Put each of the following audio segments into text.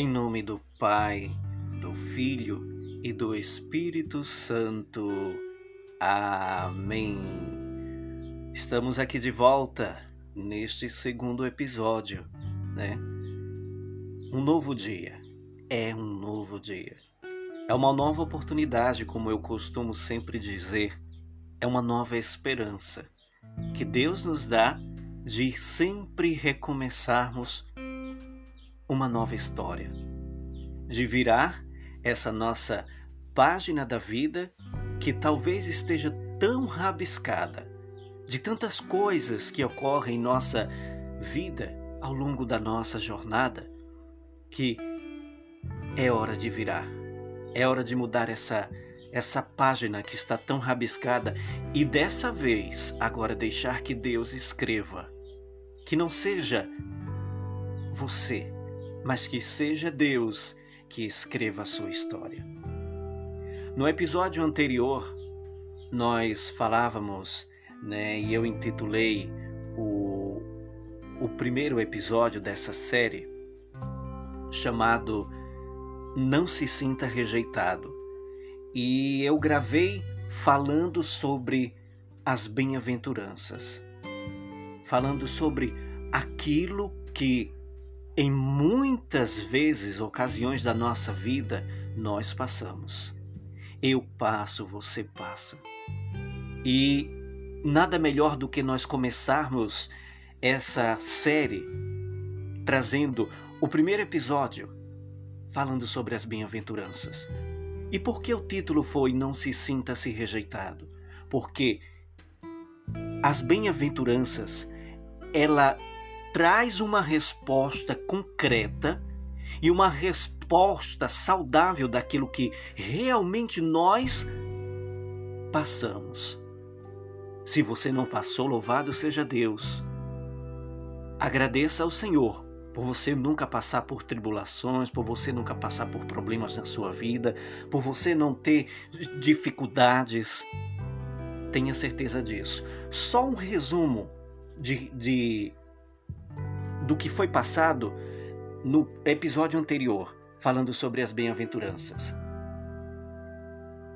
Em nome do Pai, do Filho e do Espírito Santo. Amém. Estamos aqui de volta neste segundo episódio, né? Um novo dia. É um novo dia. É uma nova oportunidade, como eu costumo sempre dizer. É uma nova esperança que Deus nos dá de sempre recomeçarmos uma nova história, de virar essa nossa página da vida que talvez esteja tão rabiscada de tantas coisas que ocorrem em nossa vida ao longo da nossa jornada, que é hora de virar, é hora de mudar essa essa página que está tão rabiscada e dessa vez agora deixar que Deus escreva. Que não seja você, mas que seja Deus que escreva a sua história. No episódio anterior, nós falávamos, né, e eu intitulei o, o primeiro episódio dessa série, chamado Não Se Sinta Rejeitado e eu gravei falando sobre as bem-aventuranças, falando sobre aquilo que em muitas vezes, ocasiões da nossa vida, nós passamos. Eu passo, você passa. E nada melhor do que nós começarmos essa série trazendo o primeiro episódio falando sobre as bem-aventuranças. E por que o título foi Não se sinta-se rejeitado? Porque as bem-aventuranças, ela traz uma resposta concreta e uma resposta saudável daquilo que realmente nós passamos. Se você não passou, louvado seja Deus. Agradeça ao Senhor por você nunca passar por tribulações, por você nunca passar por problemas na sua vida, por você não ter dificuldades. Tenha certeza disso. Só um resumo de, de do que foi passado no episódio anterior, falando sobre as bem-aventuranças.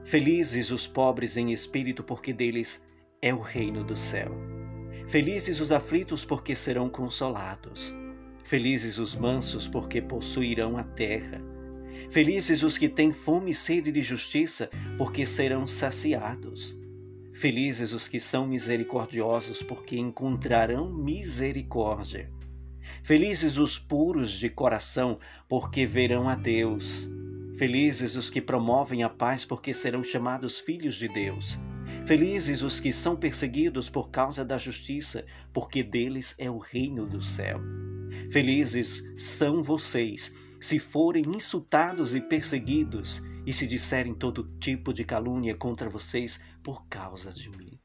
Felizes os pobres em espírito, porque deles é o reino do céu. Felizes os aflitos, porque serão consolados. Felizes os mansos, porque possuirão a terra. Felizes os que têm fome e sede de justiça, porque serão saciados. Felizes os que são misericordiosos, porque encontrarão misericórdia. Felizes os puros de coração, porque verão a Deus. Felizes os que promovem a paz, porque serão chamados filhos de Deus. Felizes os que são perseguidos por causa da justiça, porque deles é o reino do céu. Felizes são vocês se forem insultados e perseguidos e se disserem todo tipo de calúnia contra vocês por causa de mim.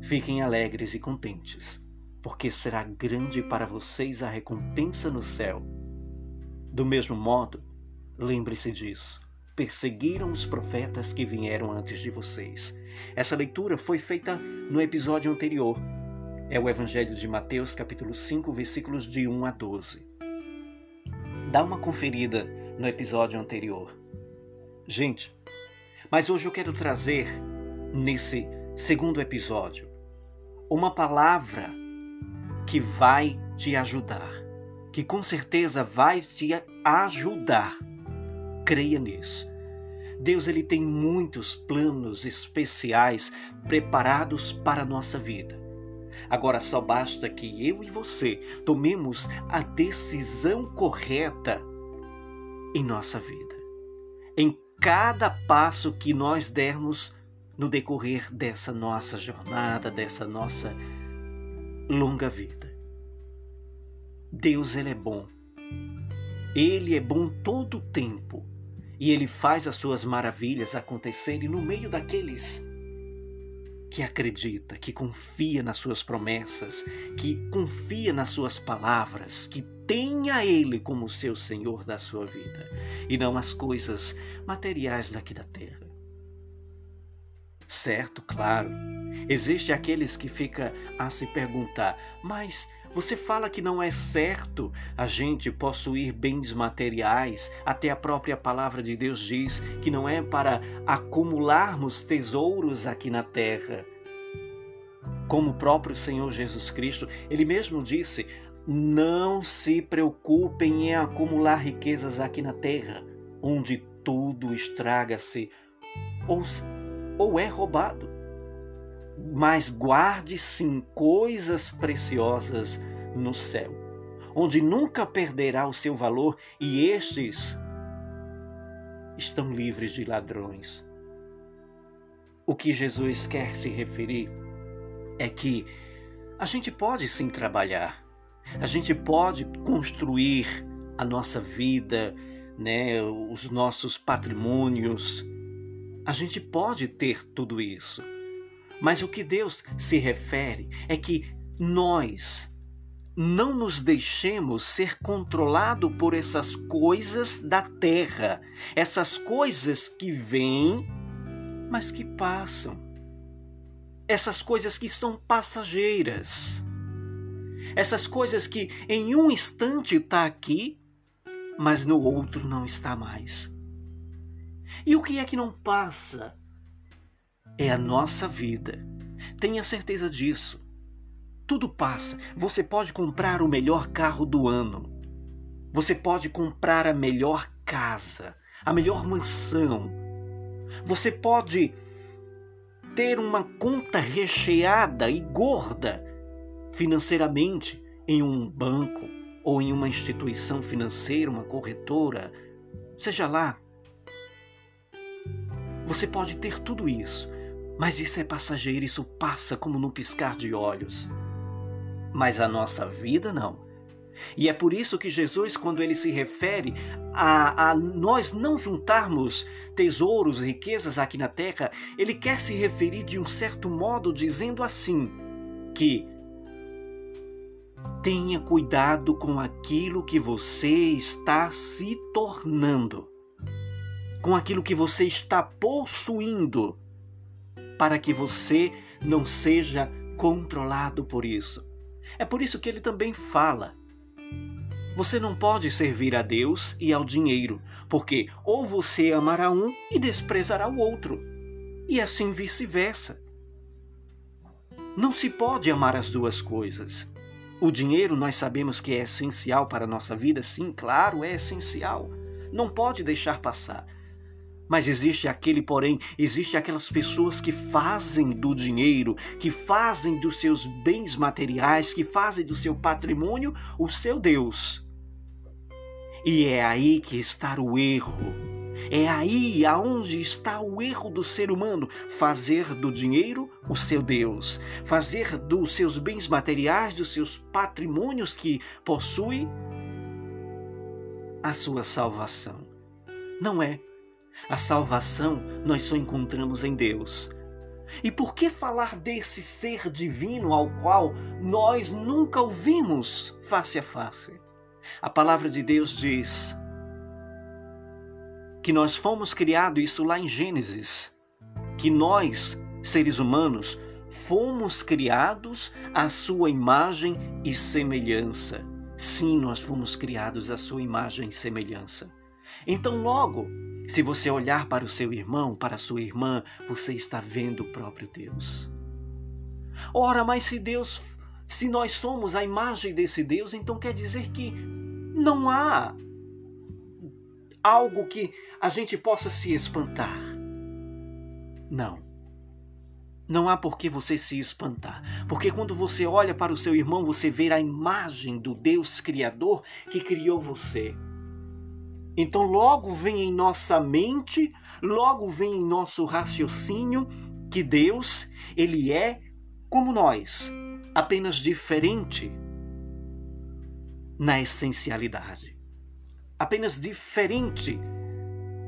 Fiquem alegres e contentes, porque será grande para vocês a recompensa no céu. Do mesmo modo, lembre-se disso. Perseguiram os profetas que vieram antes de vocês. Essa leitura foi feita no episódio anterior, é o Evangelho de Mateus, capítulo 5, versículos de 1 a 12. Dá uma conferida no episódio anterior. Gente, mas hoje eu quero trazer, nesse segundo episódio, uma palavra que vai te ajudar, que com certeza vai te ajudar. Creia nisso. Deus ele tem muitos planos especiais preparados para a nossa vida. Agora só basta que eu e você tomemos a decisão correta em nossa vida. Em cada passo que nós dermos no decorrer dessa nossa jornada, dessa nossa longa vida. Deus ele é bom. Ele é bom todo o tempo e ele faz as suas maravilhas acontecerem no meio daqueles que acredita, que confia nas suas promessas, que confia nas suas palavras, que tenha Ele como seu Senhor da sua vida e não as coisas materiais daqui da terra. Certo, claro. Existe aqueles que fica a se perguntar, mas Você fala que não é certo a gente possuir bens materiais, até a própria palavra de Deus diz que não é para acumularmos tesouros aqui na terra. Como o próprio Senhor Jesus Cristo, ele mesmo disse: Não se preocupem em acumular riquezas aqui na terra, onde tudo estraga-se ou, ou é roubado mas guarde sim coisas preciosas no céu, onde nunca perderá o seu valor e estes estão livres de ladrões. O que Jesus quer se referir é que a gente pode sim trabalhar, a gente pode construir a nossa vida, né, os nossos patrimônios. A gente pode ter tudo isso. Mas o que Deus se refere é que nós não nos deixemos ser controlado por essas coisas da terra, essas coisas que vêm, mas que passam. Essas coisas que são passageiras. Essas coisas que em um instante está aqui, mas no outro não está mais. E o que é que não passa? é a nossa vida. Tenha certeza disso. Tudo passa. Você pode comprar o melhor carro do ano. Você pode comprar a melhor casa, a melhor mansão. Você pode ter uma conta recheada e gorda financeiramente em um banco ou em uma instituição financeira, uma corretora, seja lá. Você pode ter tudo isso, mas isso é passageiro, isso passa como num piscar de olhos. Mas a nossa vida não. E é por isso que Jesus, quando ele se refere a, a, nós não juntarmos tesouros, riquezas aqui na terra, ele quer se referir de um certo modo dizendo assim: que tenha cuidado com aquilo que você está se tornando, com aquilo que você está possuindo para que você não seja controlado por isso. É por isso que ele também fala: você não pode servir a Deus e ao dinheiro, porque ou você amará um e desprezará o outro, e assim vice-versa. Não se pode amar as duas coisas. O dinheiro nós sabemos que é essencial para a nossa vida, sim, claro, é essencial. Não pode deixar passar. Mas existe aquele, porém, existe aquelas pessoas que fazem do dinheiro, que fazem dos seus bens materiais, que fazem do seu patrimônio o seu Deus. E é aí que está o erro. É aí aonde está o erro do ser humano, fazer do dinheiro o seu Deus, fazer dos seus bens materiais, dos seus patrimônios que possui a sua salvação. Não é a salvação nós só encontramos em Deus. E por que falar desse ser divino ao qual nós nunca ouvimos face a face? A palavra de Deus diz que nós fomos criados, isso lá em Gênesis, que nós, seres humanos, fomos criados à sua imagem e semelhança. Sim, nós fomos criados à sua imagem e semelhança. Então, logo, se você olhar para o seu irmão, para a sua irmã, você está vendo o próprio Deus. Ora, mas se Deus, se nós somos a imagem desse Deus, então quer dizer que não há algo que a gente possa se espantar. Não. Não há por que você se espantar, porque quando você olha para o seu irmão, você vê a imagem do Deus Criador que criou você. Então, logo vem em nossa mente, logo vem em nosso raciocínio que Deus, ele é como nós, apenas diferente na essencialidade, apenas diferente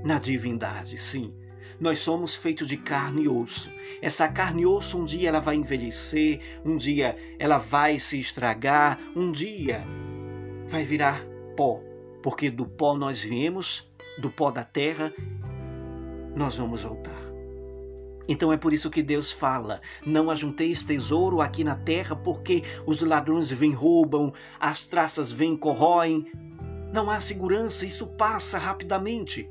na divindade, sim. Nós somos feitos de carne e osso. Essa carne e osso um dia ela vai envelhecer, um dia ela vai se estragar, um dia vai virar pó porque do pó nós viemos, do pó da terra, nós vamos voltar. Então é por isso que Deus fala: não ajunteis tesouro aqui na terra, porque os ladrões vêm roubam, as traças vêm corroem. Não há segurança, isso passa rapidamente.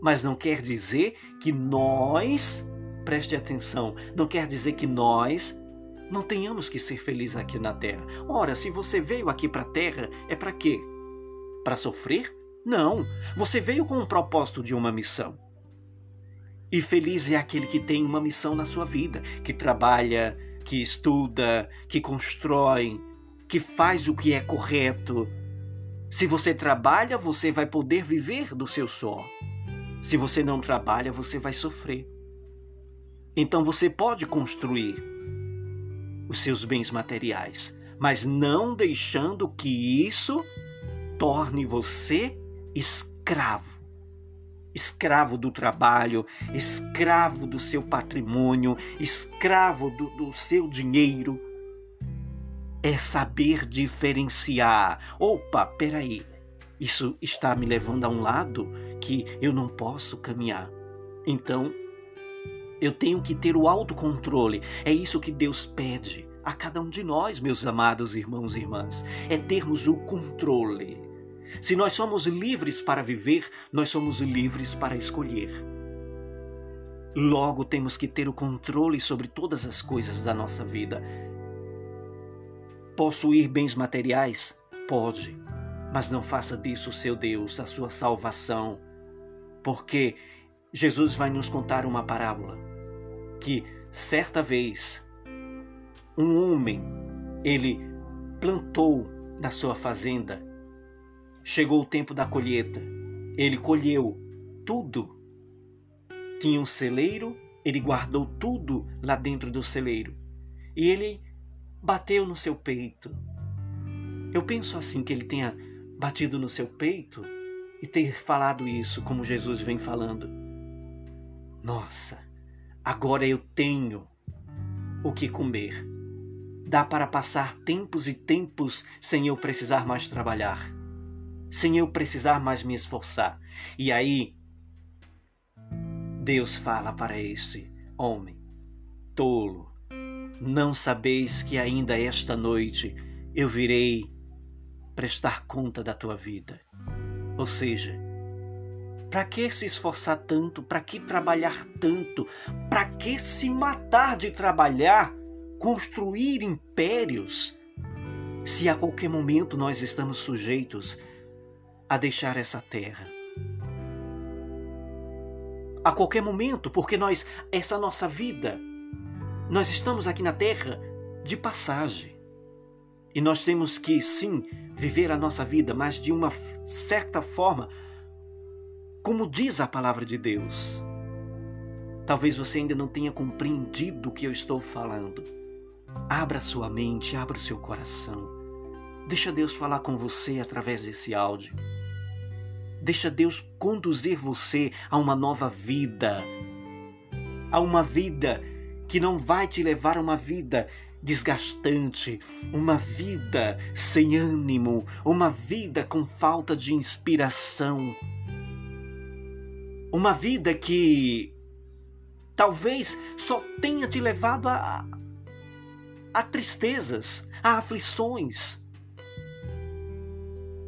Mas não quer dizer que nós, preste atenção, não quer dizer que nós não tenhamos que ser felizes aqui na terra. Ora, se você veio aqui para a terra, é para quê? Para sofrer? Não, você veio com um propósito de uma missão. E feliz é aquele que tem uma missão na sua vida, que trabalha, que estuda, que constrói, que faz o que é correto. Se você trabalha, você vai poder viver do seu suor. Se você não trabalha, você vai sofrer. Então você pode construir os seus bens materiais, mas não deixando que isso torne você escravo escravo do trabalho, escravo do seu patrimônio, escravo do, do seu dinheiro. É saber diferenciar. Opa, peraí, isso está me levando a um lado que eu não posso caminhar. Então, eu tenho que ter o autocontrole. É isso que Deus pede a cada um de nós, meus amados irmãos e irmãs. É termos o controle se nós somos livres para viver, nós somos livres para escolher. Logo, temos que ter o controle sobre todas as coisas da nossa vida. Possuir bens materiais? Pode, mas não faça disso seu Deus, a sua salvação. Porque Jesus vai nos contar uma parábola que certa vez um homem ele plantou na sua fazenda Chegou o tempo da colheita. Ele colheu tudo. Tinha um celeiro, ele guardou tudo lá dentro do celeiro. E ele bateu no seu peito. Eu penso assim que ele tenha batido no seu peito e ter falado isso como Jesus vem falando. Nossa, agora eu tenho o que comer. Dá para passar tempos e tempos sem eu precisar mais trabalhar sem eu precisar mais me esforçar. E aí, Deus fala para esse homem: tolo, não sabeis que ainda esta noite eu virei prestar conta da tua vida. Ou seja, para que se esforçar tanto? Para que trabalhar tanto? Para que se matar de trabalhar, construir impérios? Se a qualquer momento nós estamos sujeitos a deixar essa terra. A qualquer momento, porque nós, essa nossa vida, nós estamos aqui na terra de passagem. E nós temos que, sim, viver a nossa vida, mas de uma certa forma, como diz a palavra de Deus. Talvez você ainda não tenha compreendido o que eu estou falando. Abra sua mente, abra o seu coração. Deixa Deus falar com você através desse áudio. Deixa Deus conduzir você a uma nova vida. A uma vida que não vai te levar a uma vida desgastante, uma vida sem ânimo, uma vida com falta de inspiração. Uma vida que talvez só tenha te levado a, a tristezas, a aflições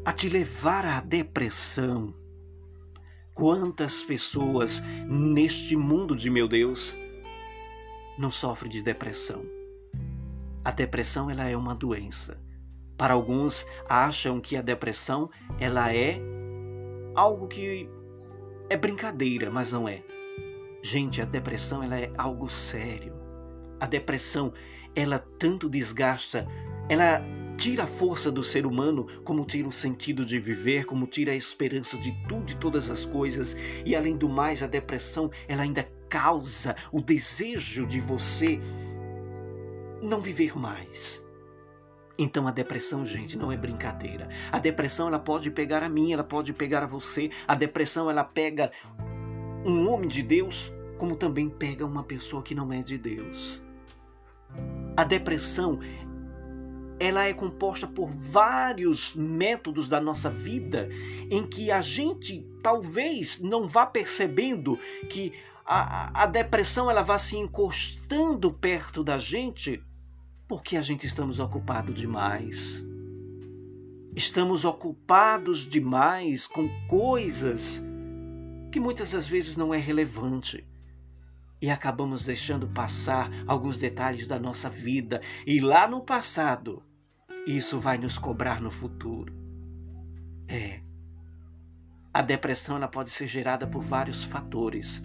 a te levar à depressão. Quantas pessoas neste mundo de meu Deus não sofrem de depressão? A depressão ela é uma doença. Para alguns acham que a depressão ela é algo que é brincadeira, mas não é. Gente, a depressão ela é algo sério. A depressão ela tanto desgasta, ela tira a força do ser humano, como tira o sentido de viver, como tira a esperança de tudo e todas as coisas, e além do mais, a depressão, ela ainda causa o desejo de você não viver mais. Então a depressão, gente, não é brincadeira. A depressão ela pode pegar a mim, ela pode pegar a você. A depressão ela pega um homem de Deus, como também pega uma pessoa que não é de Deus. A depressão ela é composta por vários métodos da nossa vida em que a gente talvez não vá percebendo que a, a depressão ela vá se encostando perto da gente porque a gente estamos ocupados demais. Estamos ocupados demais com coisas que muitas das vezes não é relevante. E acabamos deixando passar alguns detalhes da nossa vida, e lá no passado, isso vai nos cobrar no futuro. É. A depressão ela pode ser gerada por vários fatores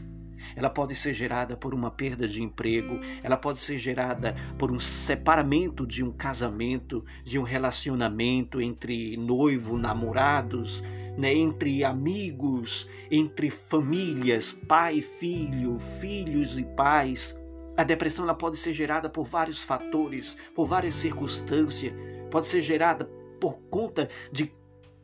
ela pode ser gerada por uma perda de emprego, ela pode ser gerada por um separamento de um casamento, de um relacionamento entre noivo, namorados, né, entre amigos, entre famílias, pai filho, filhos e pais. A depressão ela pode ser gerada por vários fatores, por várias circunstâncias, pode ser gerada por conta de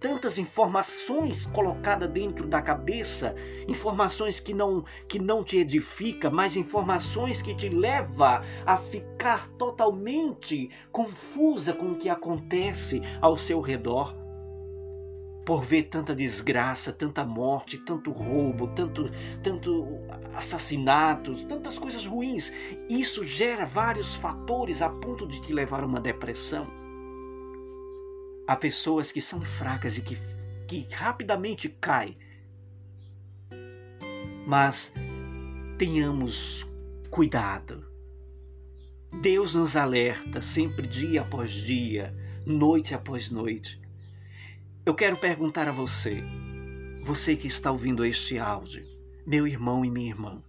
tantas informações colocadas dentro da cabeça, informações que não que não te edifica, mas informações que te leva a ficar totalmente confusa com o que acontece ao seu redor. Por ver tanta desgraça, tanta morte, tanto roubo, tanto, tanto assassinatos, tantas coisas ruins, isso gera vários fatores a ponto de te levar a uma depressão. Há pessoas que são fracas e que, que rapidamente caem. Mas tenhamos cuidado. Deus nos alerta sempre dia após dia, noite após noite. Eu quero perguntar a você, você que está ouvindo este áudio, meu irmão e minha irmã,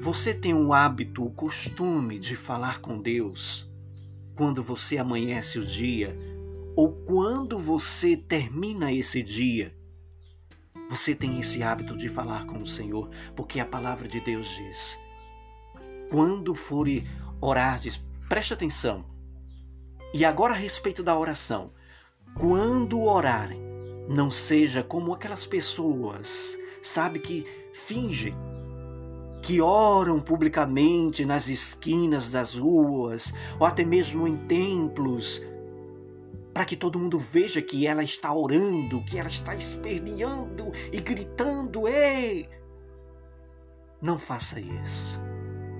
você tem o hábito, o costume de falar com Deus quando você amanhece o dia ou quando você termina esse dia, você tem esse hábito de falar com o Senhor, porque a palavra de Deus diz: quando for orar, diz, preste atenção. E agora a respeito da oração, quando orarem, não seja como aquelas pessoas, sabe, que fingem, que oram publicamente nas esquinas das ruas, ou até mesmo em templos, para que todo mundo veja que ela está orando, que ela está esperneando e gritando: Ei! Não faça isso.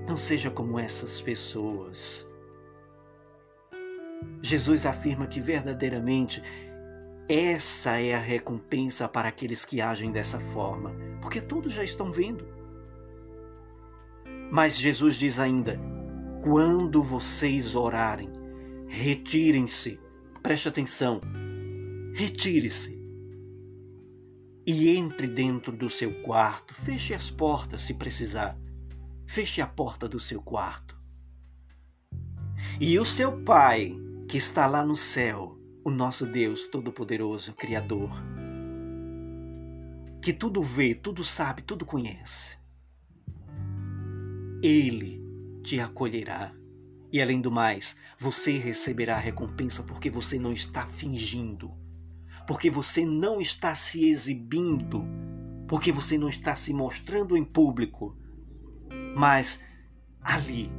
Não seja como essas pessoas. Jesus afirma que verdadeiramente essa é a recompensa para aqueles que agem dessa forma, porque todos já estão vendo. Mas Jesus diz ainda: quando vocês orarem, retirem-se Preste atenção. Retire-se e entre dentro do seu quarto. Feche as portas se precisar. Feche a porta do seu quarto. E o seu Pai, que está lá no céu, o nosso Deus Todo-Poderoso, Criador, que tudo vê, tudo sabe, tudo conhece, Ele te acolherá e além do mais, você receberá a recompensa porque você não está fingindo, porque você não está se exibindo, porque você não está se mostrando em público, mas ali,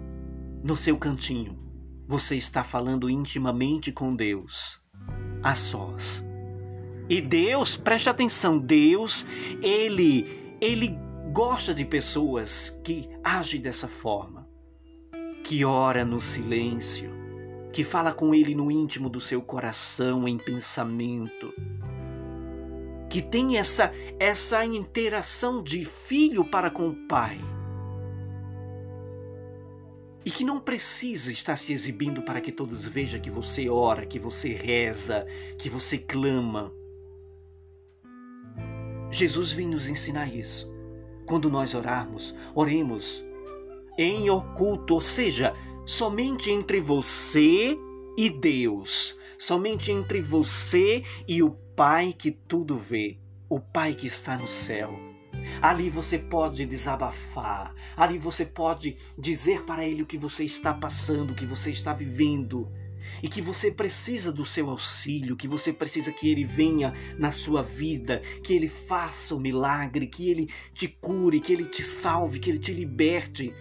no seu cantinho, você está falando intimamente com Deus, a sós. E Deus, preste atenção, Deus, ele, ele gosta de pessoas que agem dessa forma que ora no silêncio, que fala com Ele no íntimo do seu coração, em pensamento, que tem essa, essa interação de filho para com o Pai. E que não precisa estar se exibindo para que todos vejam que você ora, que você reza, que você clama. Jesus vem nos ensinar isso. Quando nós orarmos, oremos em oculto, ou seja, somente entre você e Deus, somente entre você e o Pai que tudo vê, o Pai que está no céu. Ali você pode desabafar, ali você pode dizer para Ele o que você está passando, o que você está vivendo e que você precisa do seu auxílio, que você precisa que ele venha na sua vida, que ele faça o milagre, que ele te cure, que ele te salve, que ele te liberte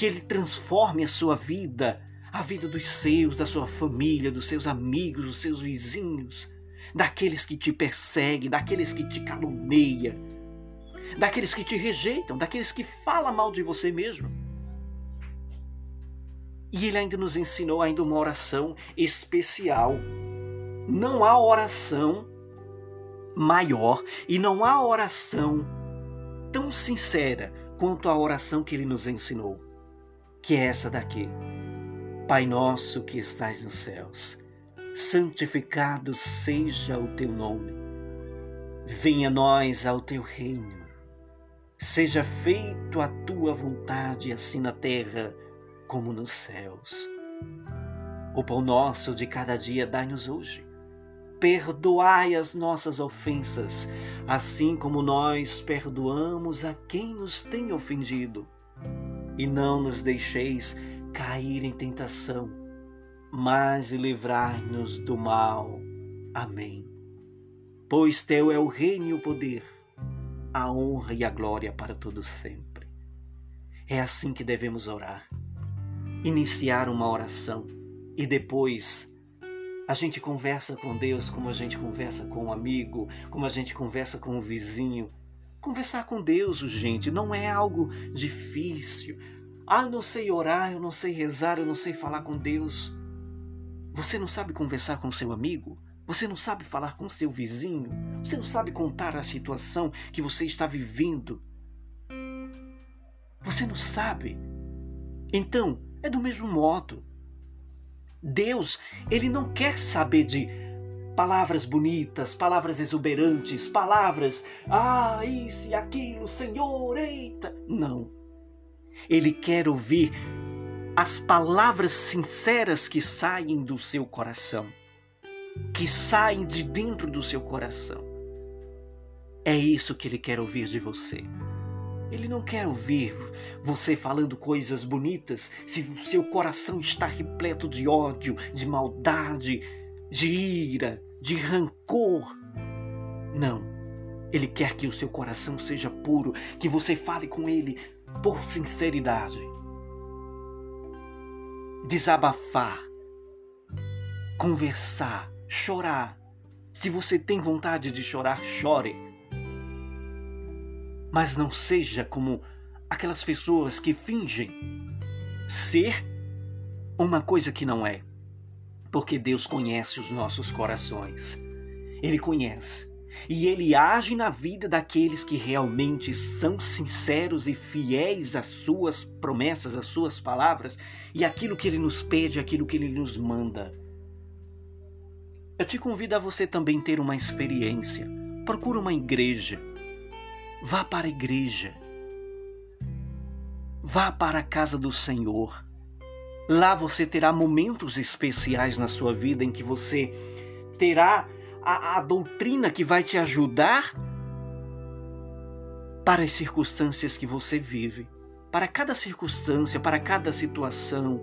que Ele transforme a sua vida, a vida dos seus, da sua família, dos seus amigos, dos seus vizinhos, daqueles que te perseguem, daqueles que te caluniam. daqueles que te rejeitam, daqueles que falam mal de você mesmo. E ele ainda nos ensinou ainda uma oração especial. Não há oração maior e não há oração tão sincera quanto a oração que ele nos ensinou, que é essa daqui. Pai nosso que estás nos céus, santificado seja o teu nome. Venha a nós ao teu reino. Seja feito a tua vontade, assim na terra como nos céus. O pão nosso de cada dia dai-nos hoje. Perdoai as nossas ofensas, assim como nós perdoamos a quem nos tem ofendido. E não nos deixeis cair em tentação, mas livrai-nos do mal. Amém. Pois teu é o reino e o poder, a honra e a glória para todos sempre. É assim que devemos orar iniciar uma oração e depois a gente conversa com Deus como a gente conversa com um amigo, como a gente conversa com um vizinho. Conversar com Deus, gente, não é algo difícil. Ah, eu não sei orar, eu não sei rezar, eu não sei falar com Deus. Você não sabe conversar com seu amigo? Você não sabe falar com seu vizinho? Você não sabe contar a situação que você está vivendo? Você não sabe? Então, é do mesmo modo. Deus, ele não quer saber de palavras bonitas, palavras exuberantes, palavras, ah, isso e aquilo, Senhor, eita. Não. Ele quer ouvir as palavras sinceras que saem do seu coração, que saem de dentro do seu coração. É isso que ele quer ouvir de você. Ele não quer ouvir você falando coisas bonitas se o seu coração está repleto de ódio, de maldade, de ira, de rancor. Não. Ele quer que o seu coração seja puro, que você fale com ele por sinceridade. Desabafar, conversar, chorar. Se você tem vontade de chorar, chore mas não seja como aquelas pessoas que fingem ser uma coisa que não é. Porque Deus conhece os nossos corações. Ele conhece. E ele age na vida daqueles que realmente são sinceros e fiéis às suas promessas, às suas palavras e aquilo que ele nos pede, aquilo que ele nos manda. Eu te convido a você também ter uma experiência. Procura uma igreja Vá para a igreja. Vá para a casa do Senhor. Lá você terá momentos especiais na sua vida em que você terá a, a doutrina que vai te ajudar para as circunstâncias que você vive. Para cada circunstância, para cada situação,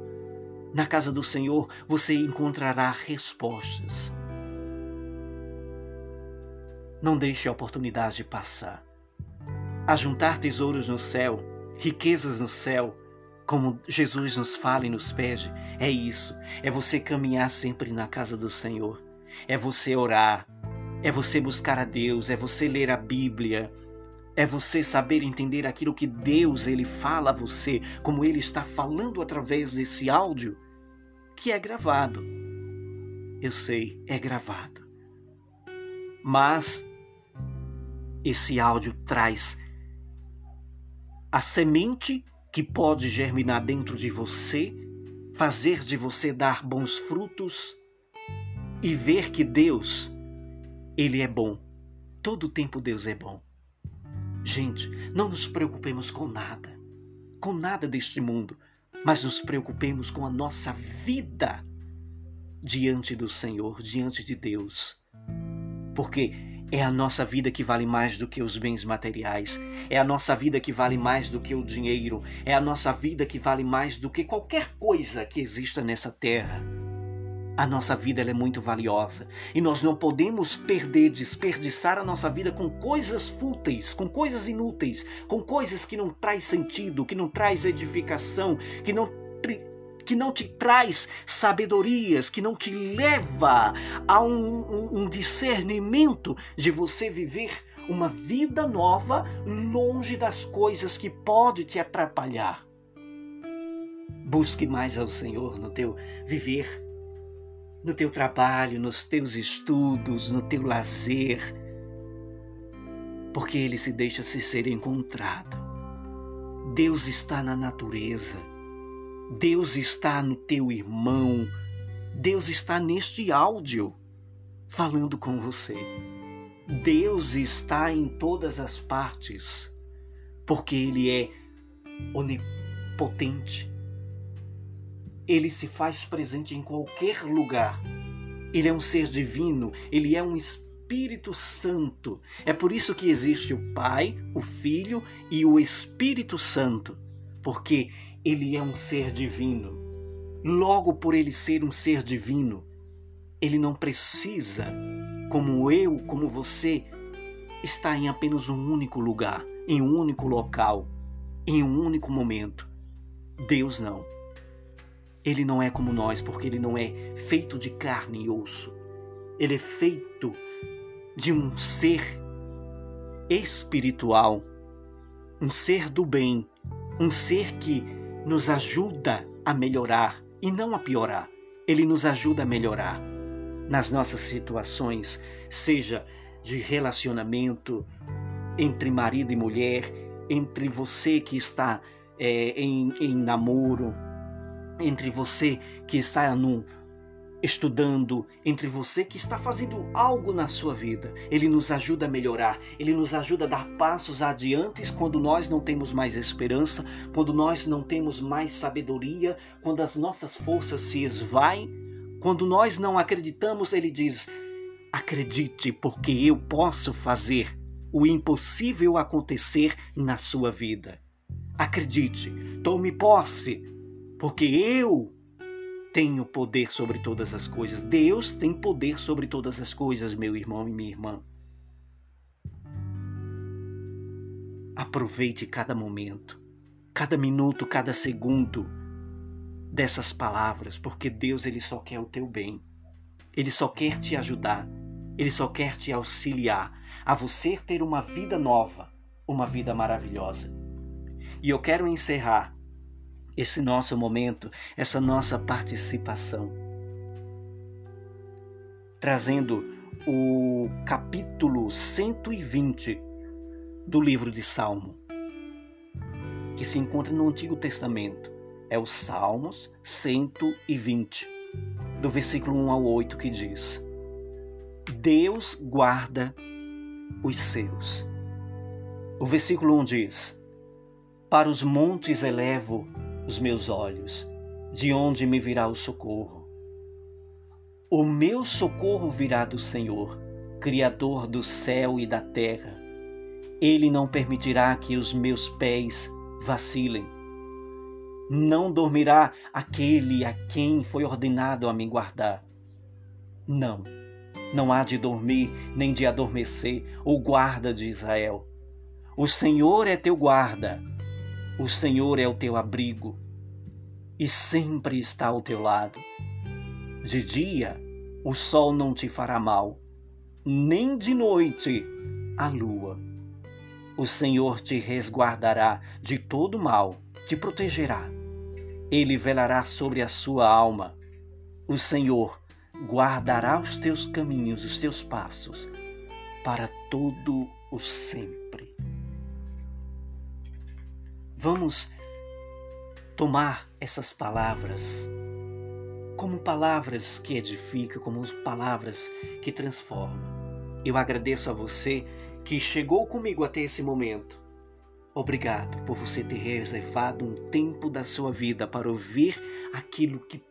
na casa do Senhor você encontrará respostas. Não deixe a oportunidade passar a juntar tesouros no céu, riquezas no céu, como Jesus nos fala e nos pede, é isso. É você caminhar sempre na casa do Senhor. É você orar. É você buscar a Deus. É você ler a Bíblia. É você saber entender aquilo que Deus ele fala a você, como ele está falando através desse áudio que é gravado. Eu sei, é gravado. Mas esse áudio traz a semente que pode germinar dentro de você, fazer de você dar bons frutos e ver que Deus, Ele é bom. Todo tempo Deus é bom. Gente, não nos preocupemos com nada, com nada deste mundo, mas nos preocupemos com a nossa vida diante do Senhor, diante de Deus. Porque é a nossa vida que vale mais do que os bens materiais. É a nossa vida que vale mais do que o dinheiro. É a nossa vida que vale mais do que qualquer coisa que exista nessa terra. A nossa vida é muito valiosa e nós não podemos perder, desperdiçar a nossa vida com coisas fúteis, com coisas inúteis, com coisas que não traz sentido, que não traz edificação, que não que não te traz sabedorias, que não te leva a um, um, um discernimento de você viver uma vida nova longe das coisas que podem te atrapalhar. Busque mais ao Senhor no teu viver, no teu trabalho, nos teus estudos, no teu lazer, porque Ele se deixa se ser encontrado. Deus está na natureza, Deus está no teu irmão, Deus está neste áudio falando com você. Deus está em todas as partes, porque Ele é onipotente. Ele se faz presente em qualquer lugar. Ele é um ser divino, ele é um Espírito Santo. É por isso que existe o Pai, o Filho e o Espírito Santo, porque ele é um ser divino. Logo, por ele ser um ser divino, ele não precisa, como eu, como você, estar em apenas um único lugar, em um único local, em um único momento. Deus não. Ele não é como nós, porque ele não é feito de carne e osso. Ele é feito de um ser espiritual, um ser do bem, um ser que nos ajuda a melhorar e não a piorar. Ele nos ajuda a melhorar nas nossas situações, seja de relacionamento entre marido e mulher, entre você que está é, em, em namoro, entre você que está no, estudando, entre você que está fazendo algo na sua vida. Ele nos ajuda a melhorar, ele nos ajuda a dar passos adiante quando nós não temos mais esperança, quando nós não temos mais sabedoria, quando as nossas forças se esvaem quando nós não acreditamos, ele diz: acredite, porque eu posso fazer o impossível acontecer na sua vida. Acredite, tome posse, porque eu tenho poder sobre todas as coisas. Deus tem poder sobre todas as coisas, meu irmão e minha irmã. Aproveite cada momento, cada minuto, cada segundo dessas palavras, porque Deus ele só quer o teu bem. Ele só quer te ajudar. Ele só quer te auxiliar a você ter uma vida nova, uma vida maravilhosa. E eu quero encerrar esse nosso momento, essa nossa participação, trazendo o capítulo 120 do livro de Salmo, que se encontra no Antigo Testamento é o Salmos 120, do versículo 1 ao 8, que diz: Deus guarda os seus. O versículo 1 diz: Para os montes elevo os meus olhos, de onde me virá o socorro? O meu socorro virá do Senhor, Criador do céu e da terra. Ele não permitirá que os meus pés vacilem. Não dormirá aquele a quem foi ordenado a me guardar. Não, não há de dormir nem de adormecer o guarda de Israel. O Senhor é teu guarda, o Senhor é o teu abrigo e sempre está ao teu lado. De dia o sol não te fará mal, nem de noite a lua. O Senhor te resguardará de todo mal, te protegerá ele velará sobre a sua alma. O Senhor guardará os teus caminhos, os teus passos, para todo o sempre. Vamos tomar essas palavras como palavras que edificam, como palavras que transformam. Eu agradeço a você que chegou comigo até esse momento Obrigado por você ter reservado um tempo da sua vida para ouvir aquilo que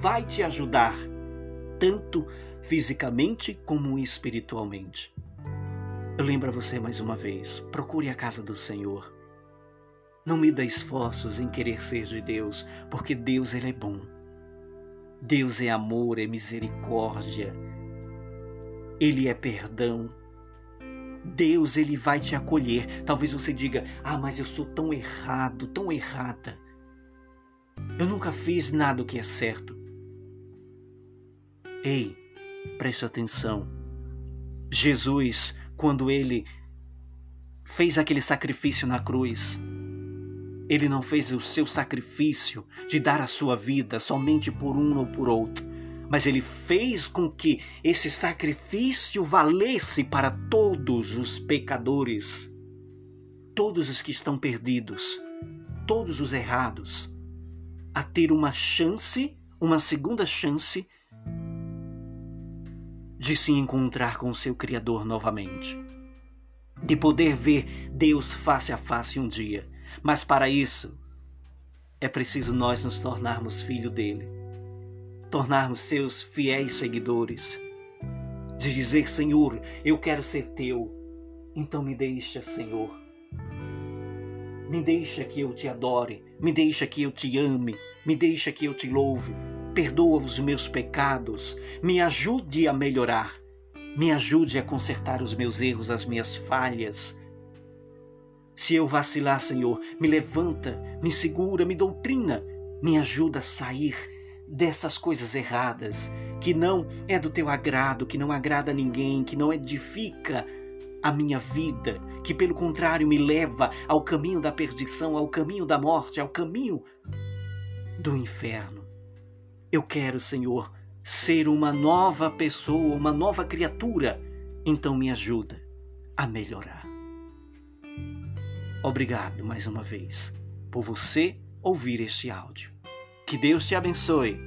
vai te ajudar, tanto fisicamente como espiritualmente. Eu lembro a você mais uma vez: procure a casa do Senhor. Não me dê esforços em querer ser de Deus, porque Deus ele é bom. Deus é amor, é misericórdia. Ele é perdão. Deus ele vai te acolher. Talvez você diga: "Ah, mas eu sou tão errado, tão errada. Eu nunca fiz nada que é certo." Ei, preste atenção. Jesus quando ele fez aquele sacrifício na cruz. Ele não fez o seu sacrifício de dar a sua vida somente por um ou por outro, mas ele fez com que esse sacrifício valesse para todos os pecadores, todos os que estão perdidos, todos os errados, a ter uma chance, uma segunda chance de se encontrar com seu Criador novamente, de poder ver Deus face a face um dia. Mas para isso, é preciso nós nos tornarmos filho dele, tornarmos seus fiéis seguidores, de dizer: Senhor, eu quero ser teu, então me deixa, Senhor. Me deixa que eu te adore, me deixa que eu te ame, me deixa que eu te louve. Perdoa os meus pecados, me ajude a melhorar, me ajude a consertar os meus erros, as minhas falhas se eu vacilar, Senhor, me levanta, me segura, me doutrina, me ajuda a sair dessas coisas erradas, que não é do teu agrado, que não agrada a ninguém, que não edifica a minha vida, que pelo contrário me leva ao caminho da perdição, ao caminho da morte, ao caminho do inferno. Eu quero, Senhor, ser uma nova pessoa, uma nova criatura. Então me ajuda a melhorar. Obrigado mais uma vez por você ouvir este áudio. Que Deus te abençoe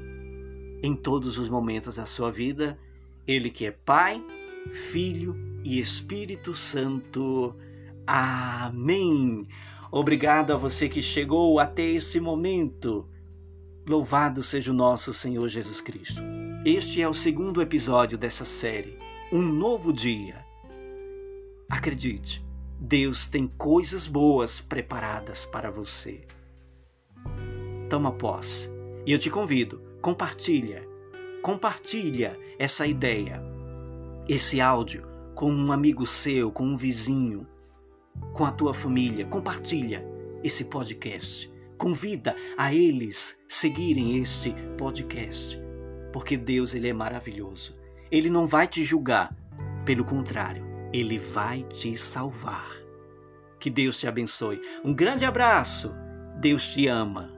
em todos os momentos da sua vida. Ele que é Pai, Filho e Espírito Santo. Amém. Obrigado a você que chegou até esse momento. Louvado seja o nosso Senhor Jesus Cristo. Este é o segundo episódio dessa série, Um Novo Dia. Acredite, Deus tem coisas boas preparadas para você. Toma posse. E eu te convido, compartilha. Compartilha essa ideia, esse áudio com um amigo seu, com um vizinho, com a tua família. Compartilha esse podcast. Convida a eles seguirem este podcast, porque Deus ele é maravilhoso. Ele não vai te julgar, pelo contrário, ele vai te salvar. Que Deus te abençoe. Um grande abraço. Deus te ama.